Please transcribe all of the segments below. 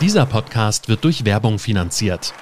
Dieser Podcast wird durch Werbung finanziert.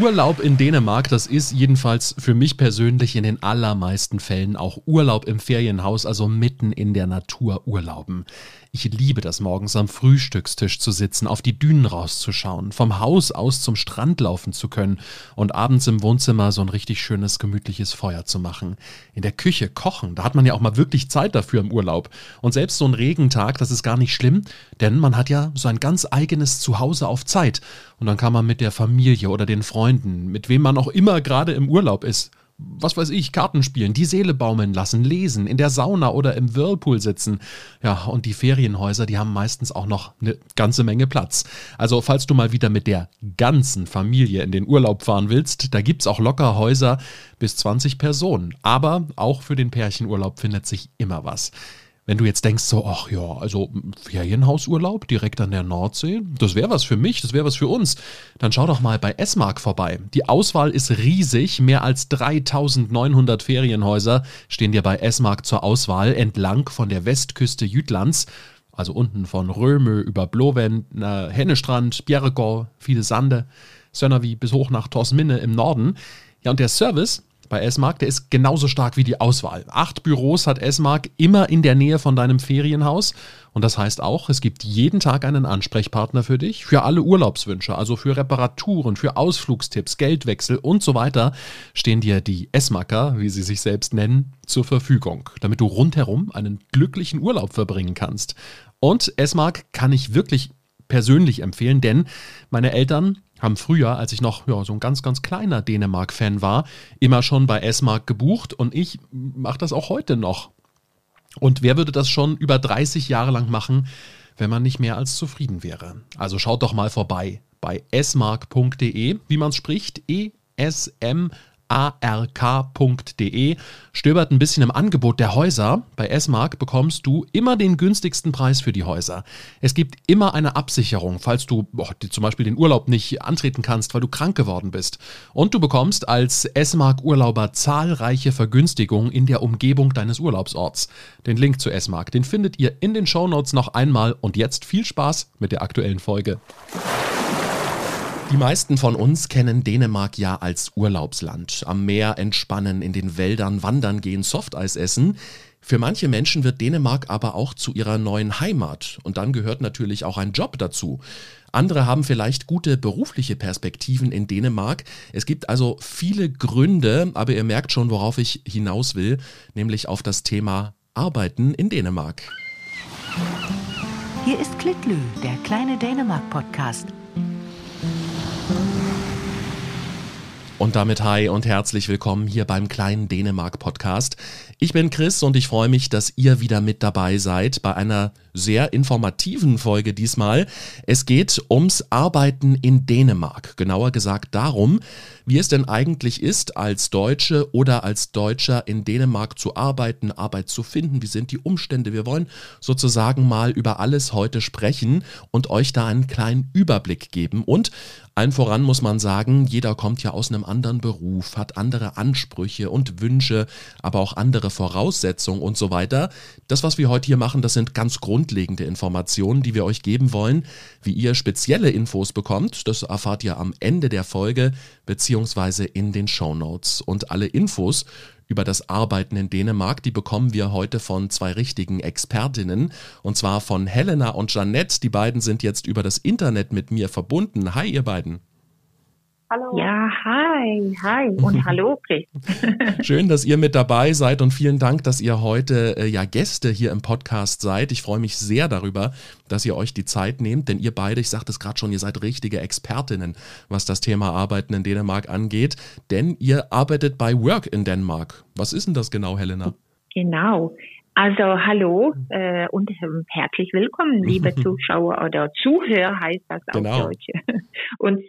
Urlaub in Dänemark, das ist jedenfalls für mich persönlich in den allermeisten Fällen auch Urlaub im Ferienhaus, also mitten in der Natur urlauben. Ich liebe das morgens am Frühstückstisch zu sitzen, auf die Dünen rauszuschauen, vom Haus aus zum Strand laufen zu können und abends im Wohnzimmer so ein richtig schönes, gemütliches Feuer zu machen. In der Küche kochen, da hat man ja auch mal wirklich Zeit dafür im Urlaub. Und selbst so ein Regentag, das ist gar nicht schlimm, denn man hat ja so ein ganz eigenes Zuhause auf Zeit. Und dann kann man mit der Familie oder den Freunden, mit wem man auch immer gerade im Urlaub ist, was weiß ich, Karten spielen, die Seele baumeln lassen, lesen, in der Sauna oder im Whirlpool sitzen. Ja, und die Ferienhäuser, die haben meistens auch noch eine ganze Menge Platz. Also, falls du mal wieder mit der ganzen Familie in den Urlaub fahren willst, da gibt's auch locker Häuser bis 20 Personen. Aber auch für den Pärchenurlaub findet sich immer was. Wenn du jetzt denkst, so, ach ja, also Ferienhausurlaub direkt an der Nordsee, das wäre was für mich, das wäre was für uns, dann schau doch mal bei S-Mark vorbei. Die Auswahl ist riesig, mehr als 3900 Ferienhäuser stehen dir bei S-Mark zur Auswahl entlang von der Westküste Jütlands also unten von Röme über Bloven, äh, Hennestrand, Bjerregård, viele Sande, Sönnervi bis hoch nach Torsminne im Norden. Ja, und der Service, bei S-Mark, der ist genauso stark wie die Auswahl. Acht Büros hat S-Mark immer in der Nähe von deinem Ferienhaus. Und das heißt auch, es gibt jeden Tag einen Ansprechpartner für dich, für alle Urlaubswünsche, also für Reparaturen, für Ausflugstipps, Geldwechsel und so weiter, stehen dir die S-Marker, wie sie sich selbst nennen, zur Verfügung, damit du rundherum einen glücklichen Urlaub verbringen kannst. Und S-Mark kann ich wirklich persönlich empfehlen, denn meine Eltern haben früher, als ich noch ja, so ein ganz, ganz kleiner Dänemark-Fan war, immer schon bei S-Mark gebucht und ich mache das auch heute noch. Und wer würde das schon über 30 Jahre lang machen, wenn man nicht mehr als zufrieden wäre? Also schaut doch mal vorbei bei smark.de, wie man es spricht, E-S-M-A-R-K ark.de. Stöbert ein bisschen im Angebot der Häuser. Bei S-Mark bekommst du immer den günstigsten Preis für die Häuser. Es gibt immer eine Absicherung, falls du oh, zum Beispiel den Urlaub nicht antreten kannst, weil du krank geworden bist. Und du bekommst als S-Mark-Urlauber zahlreiche Vergünstigungen in der Umgebung deines Urlaubsorts. Den Link zu S-Mark, den findet ihr in den Shownotes noch einmal. Und jetzt viel Spaß mit der aktuellen Folge. Die meisten von uns kennen Dänemark ja als Urlaubsland. Am Meer entspannen, in den Wäldern wandern gehen, Softeis essen. Für manche Menschen wird Dänemark aber auch zu ihrer neuen Heimat. Und dann gehört natürlich auch ein Job dazu. Andere haben vielleicht gute berufliche Perspektiven in Dänemark. Es gibt also viele Gründe, aber ihr merkt schon, worauf ich hinaus will, nämlich auf das Thema Arbeiten in Dänemark. Hier ist Klitlü, der kleine Dänemark-Podcast. Und damit hi und herzlich willkommen hier beim kleinen Dänemark Podcast. Ich bin Chris und ich freue mich, dass ihr wieder mit dabei seid bei einer sehr informativen Folge diesmal. Es geht ums Arbeiten in Dänemark. Genauer gesagt darum, wie es denn eigentlich ist, als Deutsche oder als Deutscher in Dänemark zu arbeiten, Arbeit zu finden. Wie sind die Umstände? Wir wollen sozusagen mal über alles heute sprechen und euch da einen kleinen Überblick geben. Und allen voran muss man sagen, jeder kommt ja aus einem anderen Beruf, hat andere Ansprüche und Wünsche, aber auch andere Voraussetzungen und so weiter. Das, was wir heute hier machen, das sind ganz grundlegende Informationen, die wir euch geben wollen. Wie ihr spezielle Infos bekommt, das erfahrt ihr am Ende der Folge beziehungsweise in den Show Notes. Und alle Infos über das Arbeiten in Dänemark, die bekommen wir heute von zwei richtigen Expertinnen. Und zwar von Helena und Jeannette. Die beiden sind jetzt über das Internet mit mir verbunden. Hi, ihr beiden. Hallo. Ja, hi, hi und hallo, Chris. Schön, dass ihr mit dabei seid und vielen Dank, dass ihr heute äh, ja Gäste hier im Podcast seid. Ich freue mich sehr darüber, dass ihr euch die Zeit nehmt, denn ihr beide, ich sagte es gerade schon, ihr seid richtige Expertinnen, was das Thema Arbeiten in Dänemark angeht, denn ihr arbeitet bei Work in Denmark. Was ist denn das genau, Helena? Genau. Also hallo äh, und herzlich willkommen, liebe Zuschauer oder Zuhörer heißt das auf genau. Deutsch. Und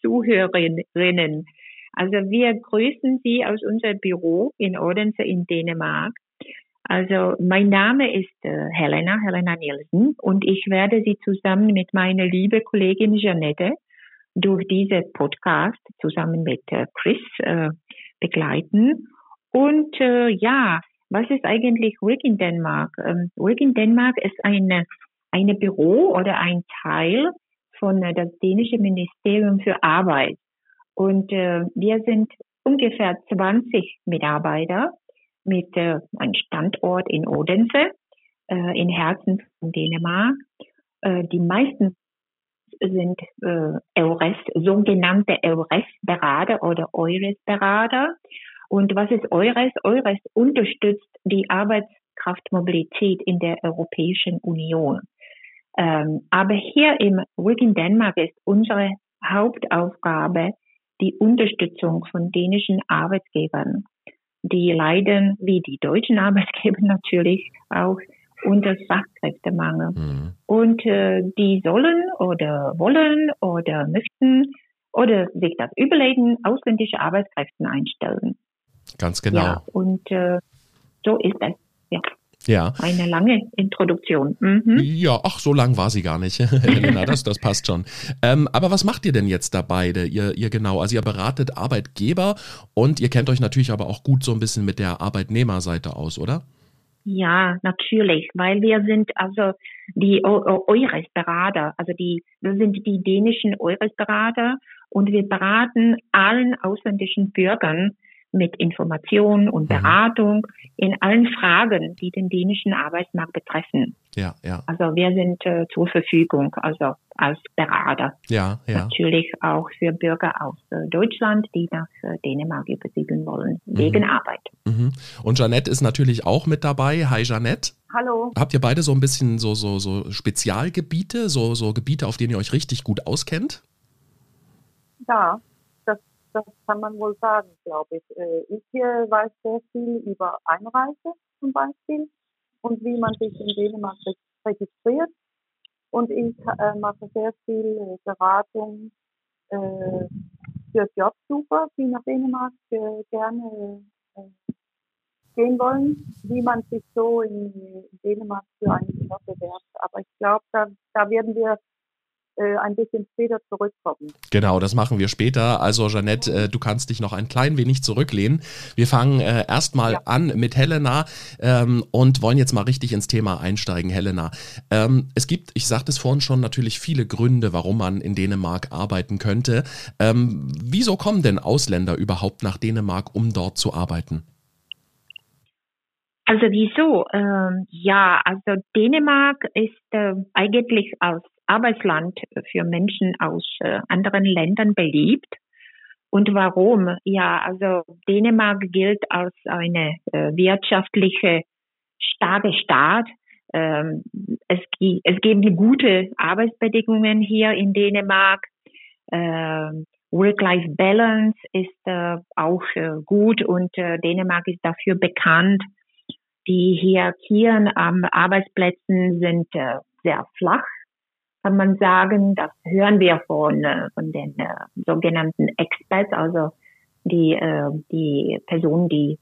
Zuhörerinnen. Also wir grüßen Sie aus unserem Büro in Odense in Dänemark. Also mein Name ist äh, Helena, Helena Nielsen und ich werde Sie zusammen mit meiner lieben Kollegin Janette durch diese Podcast zusammen mit äh, Chris äh, begleiten. Und äh, ja, was ist eigentlich Work in Denmark? Ähm, Work in Denmark ist eine, eine Büro oder ein Teil von äh, das dänische Ministerium für Arbeit. Und äh, wir sind ungefähr 20 Mitarbeiter mit äh, einem Standort in Odense, äh, im Herzen von Dänemark. Äh, die meisten sind äh, EURES, sogenannte EURES-Berater oder EURES-Berater. Und was ist EURES? EURES unterstützt die Arbeitskraftmobilität in der Europäischen Union. Ähm, aber hier im in Denmark ist unsere Hauptaufgabe die Unterstützung von dänischen Arbeitgebern. Die leiden, wie die deutschen Arbeitgeber natürlich, auch unter Fachkräftemangel. Mhm. Und äh, die sollen oder wollen oder möchten oder sich das überlegen, ausländische Arbeitskräfte einstellen. Ganz genau. Ja, und äh, so ist es. Ja. Ja. Eine lange Introduktion. Mhm. Ja, ach, so lang war sie gar nicht, Helena, das, das passt schon. Ähm, aber was macht ihr denn jetzt da beide, ihr, ihr genau? Also ihr beratet Arbeitgeber und ihr kennt euch natürlich aber auch gut so ein bisschen mit der Arbeitnehmerseite aus, oder? Ja, natürlich, weil wir sind also die Eures-Berater, also die, wir sind die dänischen Eures-Berater und wir beraten allen ausländischen Bürgern mit Information und mhm. Beratung in allen Fragen, die den dänischen Arbeitsmarkt betreffen. Ja, ja. Also wir sind äh, zur Verfügung, also als Berater. Ja, ja. Natürlich auch für Bürger aus äh, Deutschland, die nach äh, Dänemark übersiedeln wollen, mhm. wegen Arbeit. Mhm. Und Jeanette ist natürlich auch mit dabei. Hi Jeanette. Hallo. Habt ihr beide so ein bisschen so, so, so Spezialgebiete, so, so Gebiete, auf denen ihr euch richtig gut auskennt? Ja, das kann man wohl sagen, glaube ich. Äh, ich weiß sehr viel über Einreise zum Beispiel und wie man sich in Dänemark registriert. Und ich äh, mache sehr viel äh, Beratung äh, für Jobsucher, die nach Dänemark äh, gerne äh, gehen wollen, wie man sich so in Dänemark für einen Job bewerbt. Aber ich glaube, da, da werden wir äh, ein bisschen später zurückkommen. Genau, das machen wir später. Also Jeanette, äh, du kannst dich noch ein klein wenig zurücklehnen. Wir fangen äh, erstmal ja. an mit Helena ähm, und wollen jetzt mal richtig ins Thema einsteigen. Helena, ähm, es gibt, ich sagte es vorhin schon, natürlich viele Gründe, warum man in Dänemark arbeiten könnte. Ähm, wieso kommen denn Ausländer überhaupt nach Dänemark, um dort zu arbeiten? Also wieso? Ähm, ja, also Dänemark ist äh, eigentlich als Arbeitsland für Menschen aus äh, anderen Ländern beliebt. Und warum? Ja, also Dänemark gilt als eine äh, wirtschaftliche starke Staat. Ähm, es, es gibt gute Arbeitsbedingungen hier in Dänemark. Ähm, Work-Life-Balance ist äh, auch gut und Dänemark ist dafür bekannt. Die Hierarchien am Arbeitsplätzen sind sehr flach kann man sagen, das hören wir von, äh, von den äh, sogenannten Experts, also die, äh, die Personen, die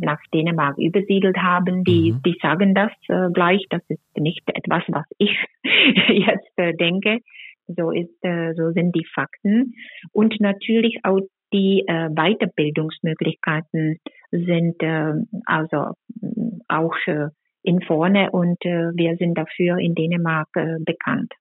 nach Dänemark übersiedelt haben, die, mhm. die sagen das gleich. Das ist nicht etwas, was ich jetzt denke. So ist, so sind die Fakten. Und natürlich auch die Weiterbildungsmöglichkeiten sind also auch in vorne und äh, wir sind dafür in Dänemark äh, bekannt.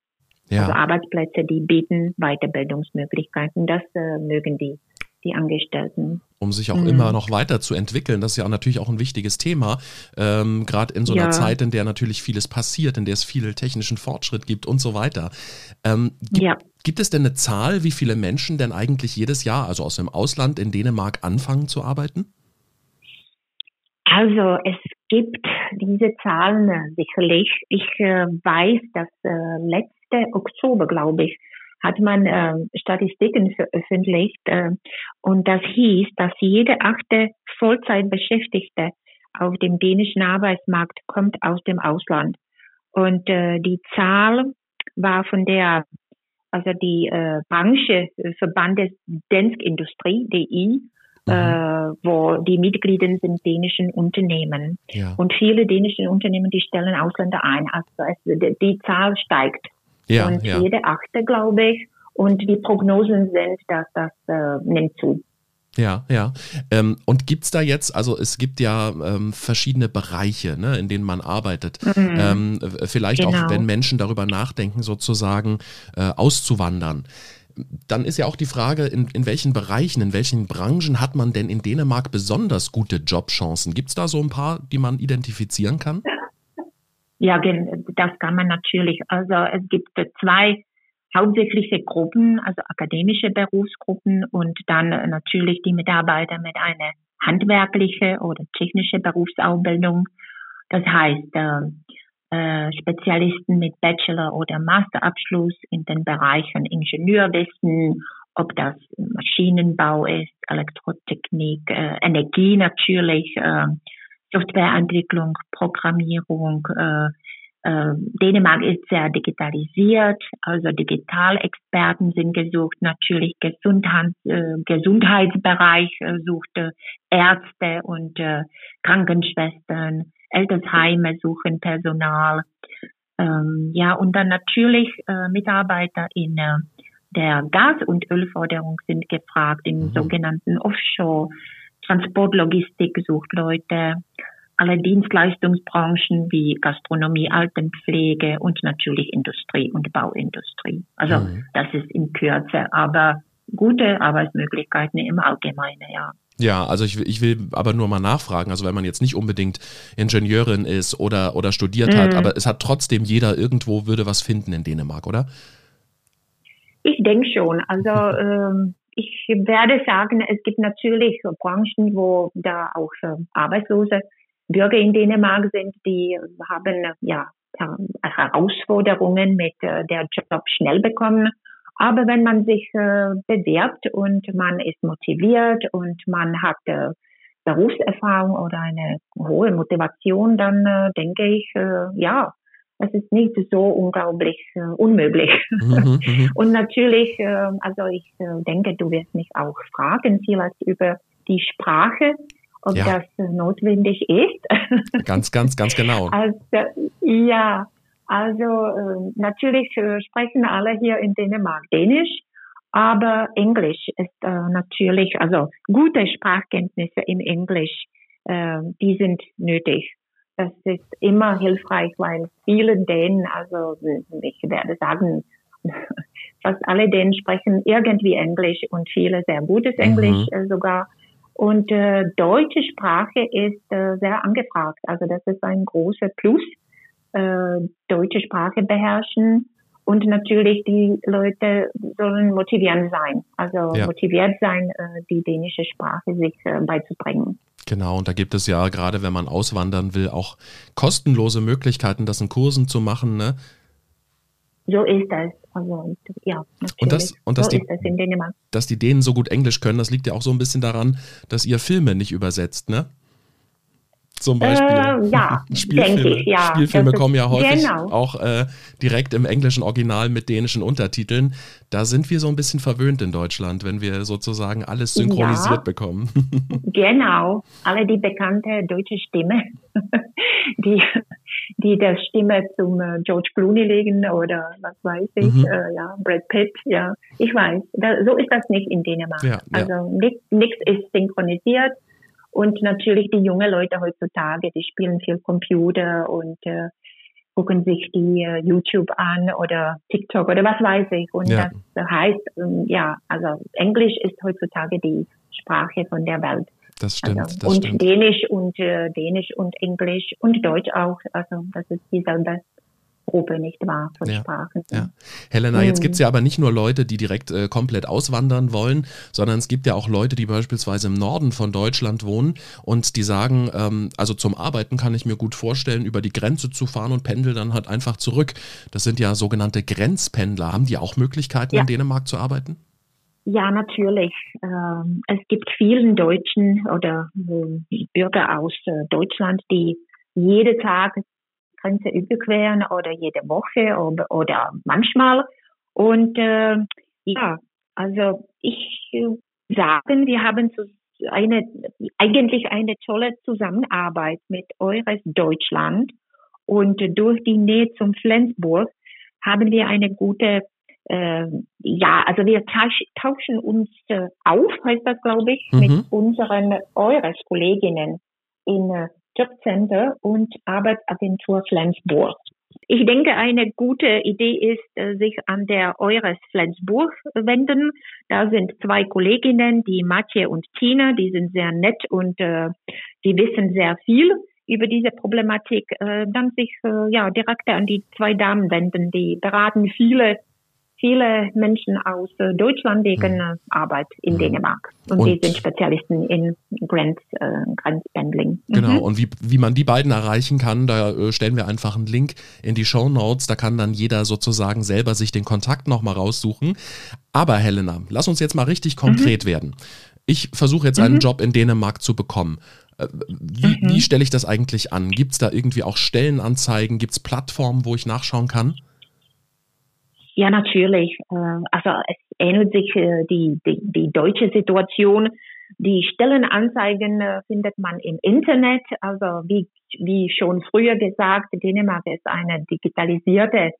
Ja. Also Arbeitsplätze, die bieten Weiterbildungsmöglichkeiten, das äh, mögen die die Angestellten. Um sich auch mhm. immer noch weiterzuentwickeln, das ist ja natürlich auch ein wichtiges Thema, ähm, gerade in so einer ja. Zeit, in der natürlich vieles passiert, in der es viel technischen Fortschritt gibt und so weiter. Ähm, gibt, ja. gibt es denn eine Zahl, wie viele Menschen denn eigentlich jedes Jahr, also aus dem Ausland in Dänemark, anfangen zu arbeiten? Also es gibt diese Zahlen äh, sicherlich. Ich äh, weiß, dass äh, letzte Oktober, glaube ich, hat man äh, Statistiken veröffentlicht äh, und das hieß, dass jede achte Vollzeitbeschäftigte auf dem dänischen Arbeitsmarkt kommt aus dem Ausland. Und äh, die Zahl war von der, also die äh, Branche Verband der Dansk-Industrie, DI, mhm. äh, wo die Mitglieder sind dänischen Unternehmen. Ja. Und viele dänische Unternehmen, die stellen Ausländer ein. Also es, die Zahl steigt. Ja, und ja. jede achte, glaube ich. Und die Prognosen sind, dass das äh, nimmt zu. Ja, ja. Ähm, und gibt es da jetzt, also es gibt ja ähm, verschiedene Bereiche, ne, in denen man arbeitet. Mhm. Ähm, vielleicht genau. auch, wenn Menschen darüber nachdenken, sozusagen äh, auszuwandern. Dann ist ja auch die Frage, in, in welchen Bereichen, in welchen Branchen hat man denn in Dänemark besonders gute Jobchancen? Gibt es da so ein paar, die man identifizieren kann? Ja, das kann man natürlich. Also es gibt zwei hauptsächliche Gruppen, also akademische Berufsgruppen und dann natürlich die Mitarbeiter mit einer handwerkliche oder technische Berufsausbildung. Das heißt, äh, Spezialisten mit Bachelor- oder Masterabschluss in den Bereichen Ingenieurwissen, ob das Maschinenbau ist, Elektrotechnik, äh, Energie natürlich, äh, Softwareentwicklung, Programmierung, äh, äh, Dänemark ist sehr digitalisiert, also Digitalexperten sind gesucht, natürlich Gesundheit, äh, Gesundheitsbereich äh, suchte Ärzte und äh, Krankenschwestern, Altersheime suchen Personal, ähm, ja und dann natürlich äh, Mitarbeiter in äh, der Gas- und Ölförderung sind gefragt, im mhm. sogenannten Offshore. Transportlogistik sucht Leute, alle Dienstleistungsbranchen wie Gastronomie, Altenpflege und natürlich Industrie und Bauindustrie. Also mhm. das ist in Kürze, aber gute Arbeitsmöglichkeiten im Allgemeinen, ja. Ja, also ich, ich will aber nur mal nachfragen, also wenn man jetzt nicht unbedingt Ingenieurin ist oder, oder studiert mhm. hat, aber es hat trotzdem jeder irgendwo würde was finden in Dänemark, oder? Ich denke schon. Also ähm, ich werde sagen, es gibt natürlich Branchen, wo da auch äh, Arbeitslose Bürger in Dänemark sind, die haben ja Herausforderungen mit äh, der Job schnell bekommen. Aber wenn man sich äh, bewerbt und man ist motiviert und man hat äh, Berufserfahrung oder eine hohe Motivation, dann äh, denke ich, äh, ja, es ist nicht so unglaublich äh, unmöglich. Mhm, mhm. und natürlich, äh, also ich denke, du wirst mich auch fragen, vielleicht über die Sprache ob ja. das notwendig ist. Ganz, ganz, ganz genau. Also, ja, also äh, natürlich äh, sprechen alle hier in Dänemark Dänisch, aber Englisch ist äh, natürlich, also gute Sprachkenntnisse im Englisch, äh, die sind nötig. Das ist immer hilfreich, weil viele Dänen, also ich werde sagen, fast alle Dänen sprechen irgendwie Englisch und viele sehr gutes Englisch mhm. Äh, sogar. Und äh, deutsche Sprache ist äh, sehr angefragt. Also das ist ein großer Plus. Äh, deutsche Sprache beherrschen. Und natürlich die Leute sollen motivierend sein. Also ja. motiviert sein, äh, die dänische Sprache sich äh, beizubringen. Genau, und da gibt es ja gerade, wenn man auswandern will, auch kostenlose Möglichkeiten, das in Kursen zu machen. Ne? So ist das. Also, ja, und das, und dass, so die, das dass die Dänen so gut Englisch können, das liegt ja auch so ein bisschen daran, dass ihr Filme nicht übersetzt, ne? Zum Beispiel. Äh, ja, Spielfilme, ich, ja. Spielfilme kommen ja häufig genau. auch äh, direkt im englischen Original mit dänischen Untertiteln. Da sind wir so ein bisschen verwöhnt in Deutschland, wenn wir sozusagen alles synchronisiert ja, bekommen. genau, alle die bekannte deutsche Stimme, die die der Stimme zum äh, George Clooney legen oder was weiß ich, mhm. äh, ja, Brad Pitt, ja, ich weiß. Da, so ist das nicht in Dänemark. Ja, also nichts ist synchronisiert und natürlich die jungen Leute heutzutage, die spielen viel Computer und äh, gucken sich die äh, YouTube an oder TikTok oder was weiß ich. Und ja. das heißt, ähm, ja, also Englisch ist heutzutage die Sprache von der Welt. Das stimmt. Also, das und stimmt. Dänisch und äh, Dänisch und Englisch und Deutsch auch. Also das ist dieselbe Gruppe, nicht wahr, von ja, Sprachen. Ja. Helena, jetzt gibt es ja aber nicht nur Leute, die direkt äh, komplett auswandern wollen, sondern es gibt ja auch Leute, die beispielsweise im Norden von Deutschland wohnen und die sagen, ähm, also zum Arbeiten kann ich mir gut vorstellen, über die Grenze zu fahren und pendel dann halt einfach zurück. Das sind ja sogenannte Grenzpendler. Haben die auch Möglichkeiten, ja. in Dänemark zu arbeiten? Ja, natürlich. Ähm, es gibt vielen Deutschen oder äh, Bürger aus äh, Deutschland, die jeden Tag Grenze überqueren oder jede Woche oder, oder manchmal. Und äh, ja, also ich sagen, wir haben eine, eigentlich eine tolle Zusammenarbeit mit Eures Deutschland. Und durch die Nähe zum Flensburg haben wir eine gute äh, ja, also wir tauschen uns äh, auf, heißt das, glaube ich, mhm. mit unseren Eures-Kolleginnen in äh, Jobcenter und Arbeitsagentur Flensburg. Ich denke, eine gute Idee ist, äh, sich an der Eures Flensburg wenden. Da sind zwei Kolleginnen, die Matje und Tina, die sind sehr nett und äh, die wissen sehr viel über diese Problematik. Äh, dann sich äh, ja direkt an die zwei Damen wenden, die beraten viele viele Menschen aus äh, Deutschland wegen mhm. Arbeit in mhm. Dänemark. Und, und, die sind Spezialisten in Grenz, äh, Grenzbandling. Mhm. Genau, und wie, wie man die beiden erreichen kann, da äh, stellen wir einfach einen Link in die Show Notes. Da kann dann jeder sozusagen selber sich den Kontakt nochmal raussuchen. Aber Helena, lass uns jetzt mal richtig mhm. konkret werden. Ich versuche jetzt einen mhm. Job in Dänemark zu bekommen. Wie, wie stelle ich das eigentlich an? Gibt es da irgendwie auch Stellenanzeigen? Gibt es Plattformen, wo ich nachschauen kann? Ja, natürlich. Äh, also es ähnelt sich äh, die, die, die deutsche Situation. Die Stellenanzeigen äh, findet man im Internet. Also wie, wie schon früher gesagt, Dänemark ist ein digitalisierte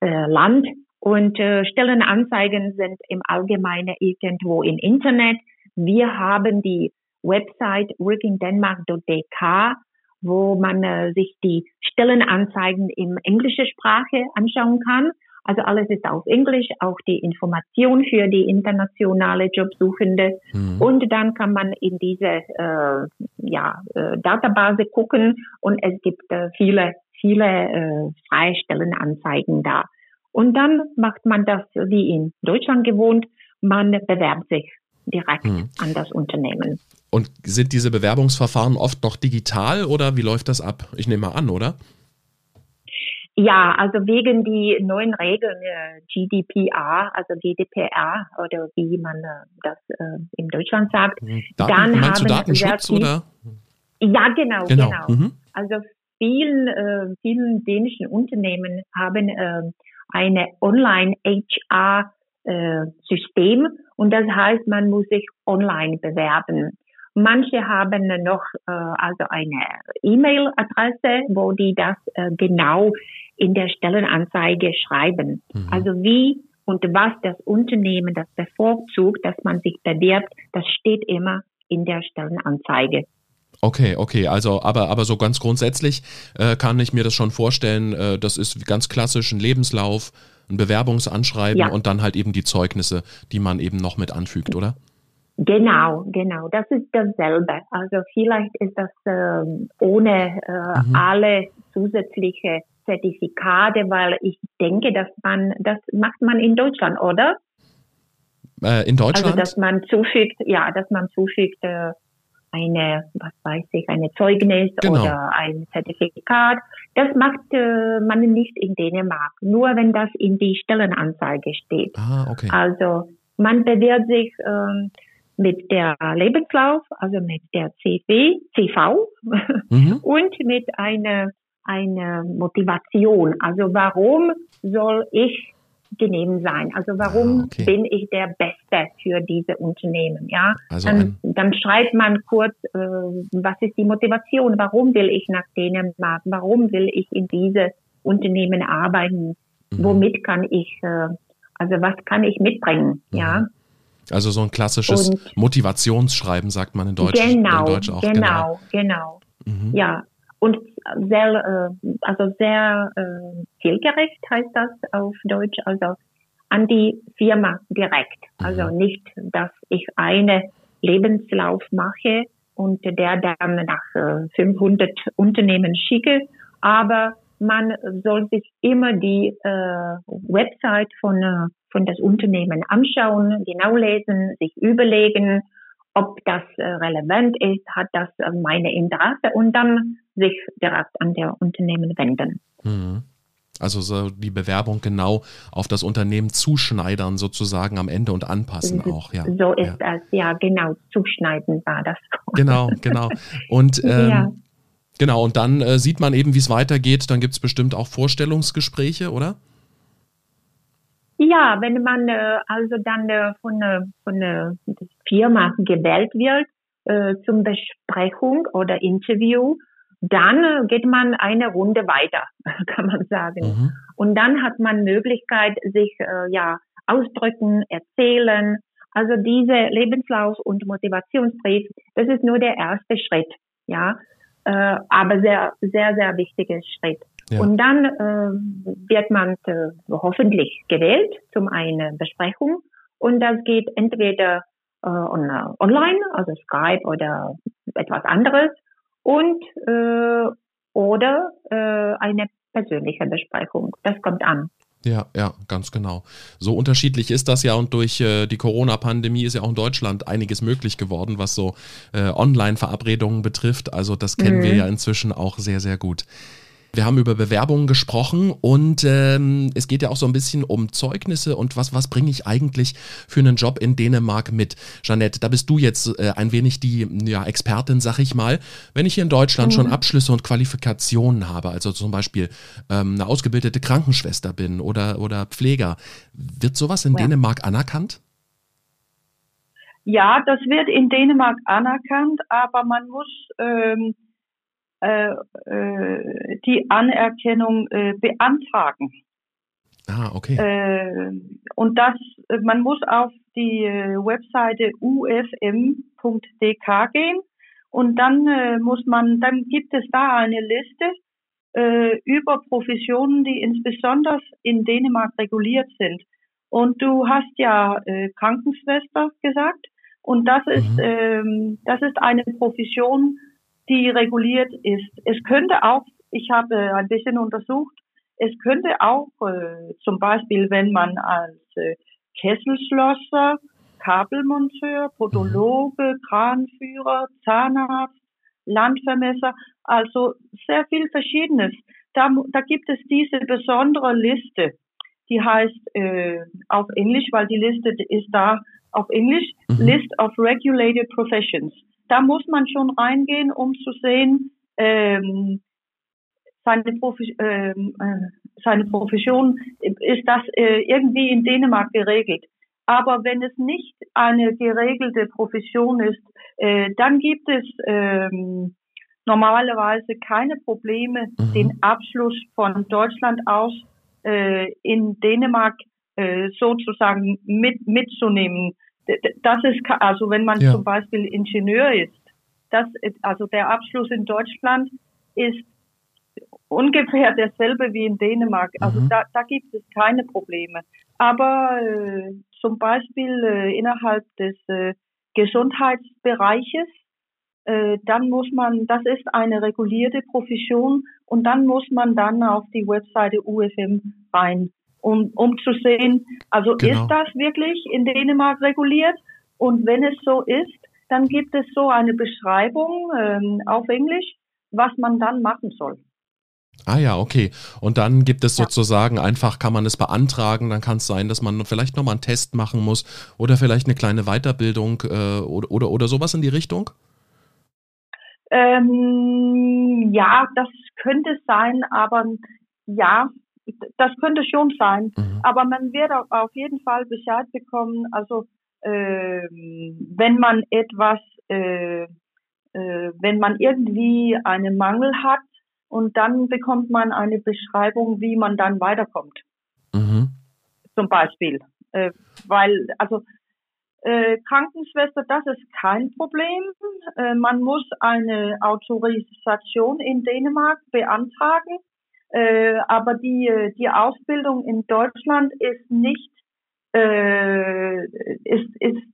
Land und Stellenanzeigen sind im Allgemeinen irgendwo im Internet. Wir haben die Website workingdenmark.dk, wo man sich die Stellenanzeigen in englischer Sprache anschauen kann. Also alles ist auf Englisch, auch die Information für die internationale Jobsuchende. Mhm. Und dann kann man in diese äh, ja, äh, Database gucken und es gibt äh, viele, viele äh, Freistellenanzeigen da. Und dann macht man das wie in Deutschland gewohnt. Man bewerbt sich direkt mhm. an das Unternehmen. Und sind diese Bewerbungsverfahren oft noch digital oder wie läuft das ab? Ich nehme mal an, oder? Ja, also wegen die neuen Regeln äh, GDPR, also GDPR oder wie man äh, das äh, in Deutschland sagt, mhm. Daten, dann haben Datenschutz viel, oder? Ja, genau, genau. genau. Mhm. Also vielen, äh, vielen dänischen Unternehmen haben äh, eine Online HR äh, System und das heißt, man muss sich online bewerben. Manche haben noch äh, also eine E-Mail-Adresse, wo die das äh, genau in der Stellenanzeige schreiben. Mhm. Also wie und was das Unternehmen das bevorzugt, dass man sich bewirbt, das steht immer in der Stellenanzeige. Okay, okay, also aber, aber so ganz grundsätzlich äh, kann ich mir das schon vorstellen, äh, das ist ganz klassisch ein Lebenslauf, ein Bewerbungsanschreiben ja. und dann halt eben die Zeugnisse, die man eben noch mit anfügt, oder? Genau, genau, das ist dasselbe. Also vielleicht ist das äh, ohne mhm. alle zusätzliche Zertifikate, weil ich denke, dass man, das macht man in Deutschland, oder? Äh, in Deutschland? Also, dass man zufügt, ja, dass man zufügt äh, eine, was weiß ich, eine Zeugnis genau. oder ein Zertifikat. Das macht äh, man nicht in Dänemark, nur wenn das in die Stellenanzeige steht. Ah, okay. Also, man bewirbt sich, äh, mit der Lebenslauf, also mit der CV, CV mhm. und mit einer eine Motivation. Also warum soll ich genehm sein? Also warum ah, okay. bin ich der Beste für diese Unternehmen? Ja, also dann, dann schreibt man kurz, äh, was ist die Motivation? Warum will ich nach Dänemark? Warum will ich in diese Unternehmen arbeiten? Mhm. Womit kann ich, äh, also was kann ich mitbringen? Mhm. Ja. Also so ein klassisches und, Motivationsschreiben, sagt man in Deutsch. Genau, in Deutsch auch, genau, genau. genau. Mhm. Ja, und sehr, äh, also sehr äh, zielgerecht heißt das auf Deutsch, also an die Firma direkt. Also mhm. nicht, dass ich eine Lebenslauf mache und der dann nach äh, 500 Unternehmen schicke, aber man soll sich immer die äh, Website von, äh, von das Unternehmen anschauen, genau lesen, sich überlegen, ob das äh, relevant ist, hat das äh, meine Interesse und dann sich direkt an der Unternehmen wenden. Mhm. Also so die Bewerbung genau auf das Unternehmen zuschneidern sozusagen am Ende und anpassen auch, ja. So ist ja. es, ja, genau, zuschneiden war das. Genau, genau. Und ähm, ja. genau, und dann äh, sieht man eben, wie es weitergeht, dann gibt es bestimmt auch Vorstellungsgespräche, oder? Ja, wenn man äh, also dann äh, von, äh, von äh, der Firma gewählt wird äh, zum Besprechung oder Interview, dann äh, geht man eine Runde weiter, kann man sagen. Mhm. Und dann hat man Möglichkeit, sich äh, ja ausdrücken, erzählen. Also diese Lebenslauf- und Motivationsbrief, das ist nur der erste Schritt, ja, äh, aber sehr, sehr, sehr wichtiger Schritt. Ja. Und dann äh, wird man äh, hoffentlich gewählt zum eine Besprechung und das geht entweder äh, online, also Skype oder etwas anderes und äh, oder äh, eine persönliche Besprechung. Das kommt an. Ja, ja, ganz genau. So unterschiedlich ist das ja und durch äh, die Corona-Pandemie ist ja auch in Deutschland einiges möglich geworden, was so äh, Online-Verabredungen betrifft. Also das kennen mhm. wir ja inzwischen auch sehr, sehr gut. Wir haben über Bewerbungen gesprochen und ähm, es geht ja auch so ein bisschen um Zeugnisse und was, was bringe ich eigentlich für einen Job in Dänemark mit. Jeanette, da bist du jetzt äh, ein wenig die ja, Expertin, sag ich mal. Wenn ich hier in Deutschland mhm. schon Abschlüsse und Qualifikationen habe, also zum Beispiel ähm, eine ausgebildete Krankenschwester bin oder, oder Pfleger, wird sowas in ja. Dänemark anerkannt? Ja, das wird in Dänemark anerkannt, aber man muss ähm, äh, äh, die Anerkennung äh, beantragen. Ah, okay. Äh, und das, man muss auf die äh, Webseite ufm.dk gehen und dann äh, muss man, dann gibt es da eine Liste äh, über Professionen, die insbesondere in Dänemark reguliert sind. Und du hast ja äh, Krankenschwester gesagt und das ist, mhm. ähm, das ist eine Profession, die reguliert ist. Es könnte auch, ich habe ein bisschen untersucht, es könnte auch äh, zum Beispiel, wenn man als äh, Kesselschlosser, Kabelmonteur, Podologe, Kranführer, Zahnarzt, Landvermesser, also sehr viel Verschiedenes. Da, da gibt es diese besondere Liste, die heißt äh, auf Englisch, weil die Liste ist da auf Englisch, mhm. List of Regulated Professions da muss man schon reingehen, um zu sehen, ähm, seine, Profi ähm, äh, seine Profession, ist das äh, irgendwie in Dänemark geregelt. Aber wenn es nicht eine geregelte Profession ist, äh, dann gibt es ähm, normalerweise keine Probleme, mhm. den Abschluss von Deutschland aus äh, in Dänemark äh, sozusagen mit, mitzunehmen das ist, also wenn man ja. zum Beispiel Ingenieur ist, das, also der Abschluss in Deutschland ist ungefähr derselbe wie in Dänemark. Also mhm. da, da gibt es keine Probleme. Aber äh, zum Beispiel äh, innerhalb des äh, Gesundheitsbereiches, äh, dann muss man, das ist eine regulierte Profession und dann muss man dann auf die Webseite UFM rein um, um zu sehen, also genau. ist das wirklich in Dänemark reguliert? Und wenn es so ist, dann gibt es so eine Beschreibung ähm, auf Englisch, was man dann machen soll. Ah ja, okay. Und dann gibt es sozusagen einfach, kann man es beantragen, dann kann es sein, dass man vielleicht nochmal einen Test machen muss oder vielleicht eine kleine Weiterbildung äh, oder, oder, oder sowas in die Richtung? Ähm, ja, das könnte sein, aber ja, das könnte schon sein, mhm. aber man wird auf jeden Fall Bescheid bekommen. Also äh, wenn man etwas, äh, äh, wenn man irgendwie einen Mangel hat und dann bekommt man eine Beschreibung, wie man dann weiterkommt. Mhm. Zum Beispiel, äh, weil also äh, Krankenschwester, das ist kein Problem. Äh, man muss eine Autorisation in Dänemark beantragen. Äh, aber die, die Ausbildung in Deutschland ist nicht, äh, ist, ist,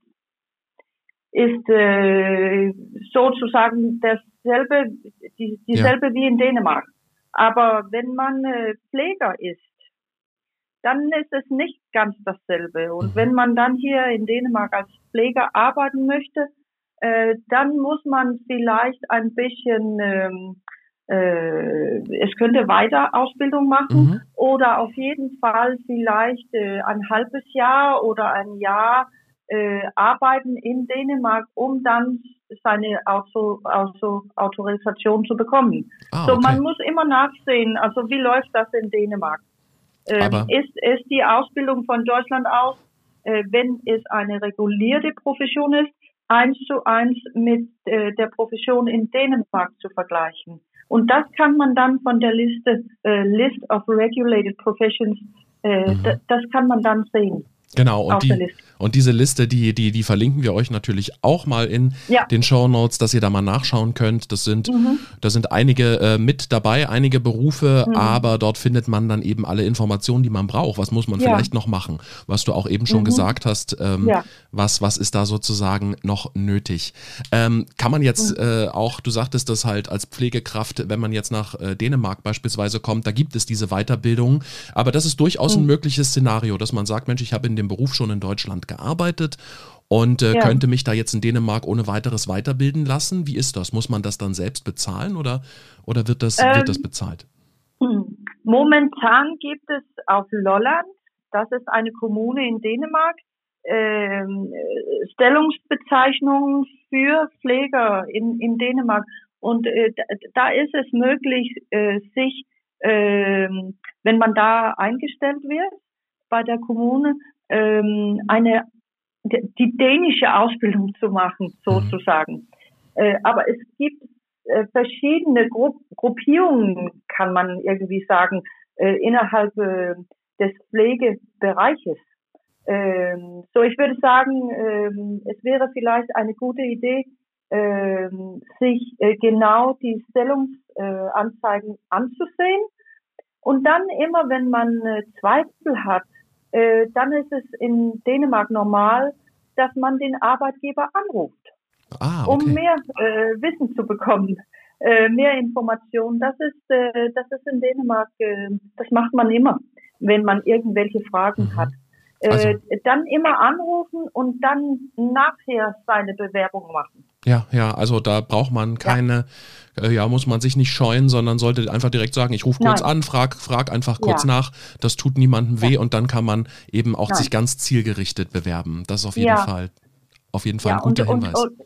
ist äh, sozusagen dasselbe, die, dieselbe ja. wie in Dänemark. Aber wenn man äh, Pfleger ist, dann ist es nicht ganz dasselbe. Und mhm. wenn man dann hier in Dänemark als Pfleger arbeiten möchte, äh, dann muss man vielleicht ein bisschen ähm, äh, es könnte weiter Ausbildung machen mhm. oder auf jeden Fall vielleicht äh, ein halbes Jahr oder ein Jahr äh, arbeiten in Dänemark, um dann seine Auto, Auto, Autorisation zu bekommen. Ah, okay. So man muss immer nachsehen, also wie läuft das in Dänemark? Ähm, ist, ist die Ausbildung von Deutschland aus, äh, wenn es eine regulierte Profession ist, eins zu eins mit äh, der Profession in Dänemark zu vergleichen? Und das kann man dann von der Liste, äh, List of Regulated Professions, äh, mhm. das kann man dann sehen. Genau, und, die, und diese Liste, die, die, die verlinken wir euch natürlich auch mal in ja. den Show Notes, dass ihr da mal nachschauen könnt. Das sind, mhm. da sind einige äh, mit dabei, einige Berufe, mhm. aber dort findet man dann eben alle Informationen, die man braucht. Was muss man ja. vielleicht noch machen? Was du auch eben schon mhm. gesagt hast, ähm, ja. was, was ist da sozusagen noch nötig? Ähm, kann man jetzt mhm. äh, auch, du sagtest das halt als Pflegekraft, wenn man jetzt nach äh, Dänemark beispielsweise kommt, da gibt es diese Weiterbildung, aber das ist durchaus ein mhm. mögliches Szenario, dass man sagt, Mensch, ich habe in dem Beruf schon in Deutschland gearbeitet und äh, ja. könnte mich da jetzt in Dänemark ohne weiteres weiterbilden lassen. Wie ist das? Muss man das dann selbst bezahlen oder, oder wird, das, ähm, wird das bezahlt? Momentan gibt es auf Lolland, das ist eine Kommune in Dänemark, ähm, Stellungsbezeichnungen für Pfleger in, in Dänemark. Und äh, da ist es möglich, äh, sich, äh, wenn man da eingestellt wird bei der Kommune, ähm, eine die dänische Ausbildung zu machen, mhm. sozusagen. Mhm. Äh, aber es gibt äh, verschiedene Gru Gruppierungen, kann man irgendwie sagen, äh, innerhalb äh, des Pflegebereiches. Ähm, so, ich würde sagen, ähm, es wäre vielleicht eine gute Idee, ähm, sich äh, genau die Stellungsanzeigen anzusehen und dann immer, wenn man äh, Zweifel hat, äh, dann ist es in Dänemark normal, dass man den Arbeitgeber anruft, ah, okay. um mehr äh, Wissen zu bekommen, äh, mehr Informationen. Das ist, äh, das ist in Dänemark, äh, das macht man immer, wenn man irgendwelche Fragen mhm. hat. Äh, also. Dann immer anrufen und dann nachher seine Bewerbung machen. Ja, ja, also da braucht man keine, ja, äh, ja muss man sich nicht scheuen, sondern sollte einfach direkt sagen, ich rufe kurz Nein. an, frag, frag einfach kurz ja. nach, das tut niemandem weh ja. und dann kann man eben auch Nein. sich ganz zielgerichtet bewerben. Das ist auf jeden Fall, auf jeden Fall ein guter und, Hinweis. Und,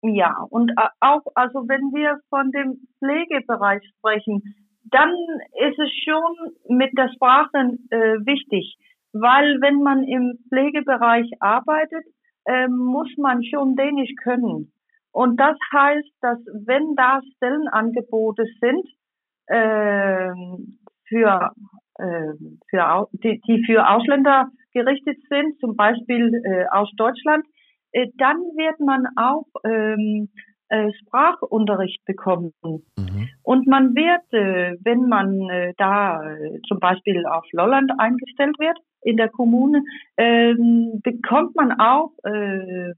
und, ja, und äh, auch, also wenn wir von dem Pflegebereich sprechen, dann ist es schon mit der Sprache äh, wichtig, weil wenn man im Pflegebereich arbeitet, äh, muss man schon Dänisch können. Und das heißt, dass wenn da Stellenangebote sind äh, für, äh, für die, die für Ausländer gerichtet sind, zum Beispiel äh, aus Deutschland, äh, dann wird man auch ähm, äh, Sprachunterricht bekommen. Mhm. Und man wird, äh, wenn man äh, da äh, zum Beispiel auf Lolland eingestellt wird, in der Kommune, ähm, bekommt man auch äh,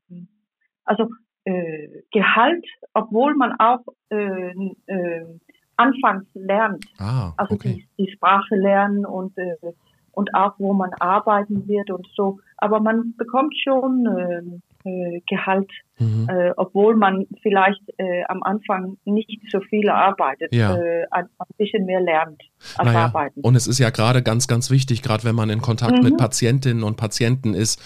also äh, Gehalt, obwohl man auch äh, äh, anfangs lernt. Ah, also okay. die, die Sprache lernen und äh, und auch wo man arbeiten wird und so. Aber man bekommt schon äh, Gehalt, mhm. äh, obwohl man vielleicht äh, am Anfang nicht so viel arbeitet, ja. äh, ein, ein, bisschen mehr lernt als naja. arbeiten. Und es ist ja gerade ganz, ganz wichtig, gerade wenn man in Kontakt mhm. mit Patientinnen und Patienten ist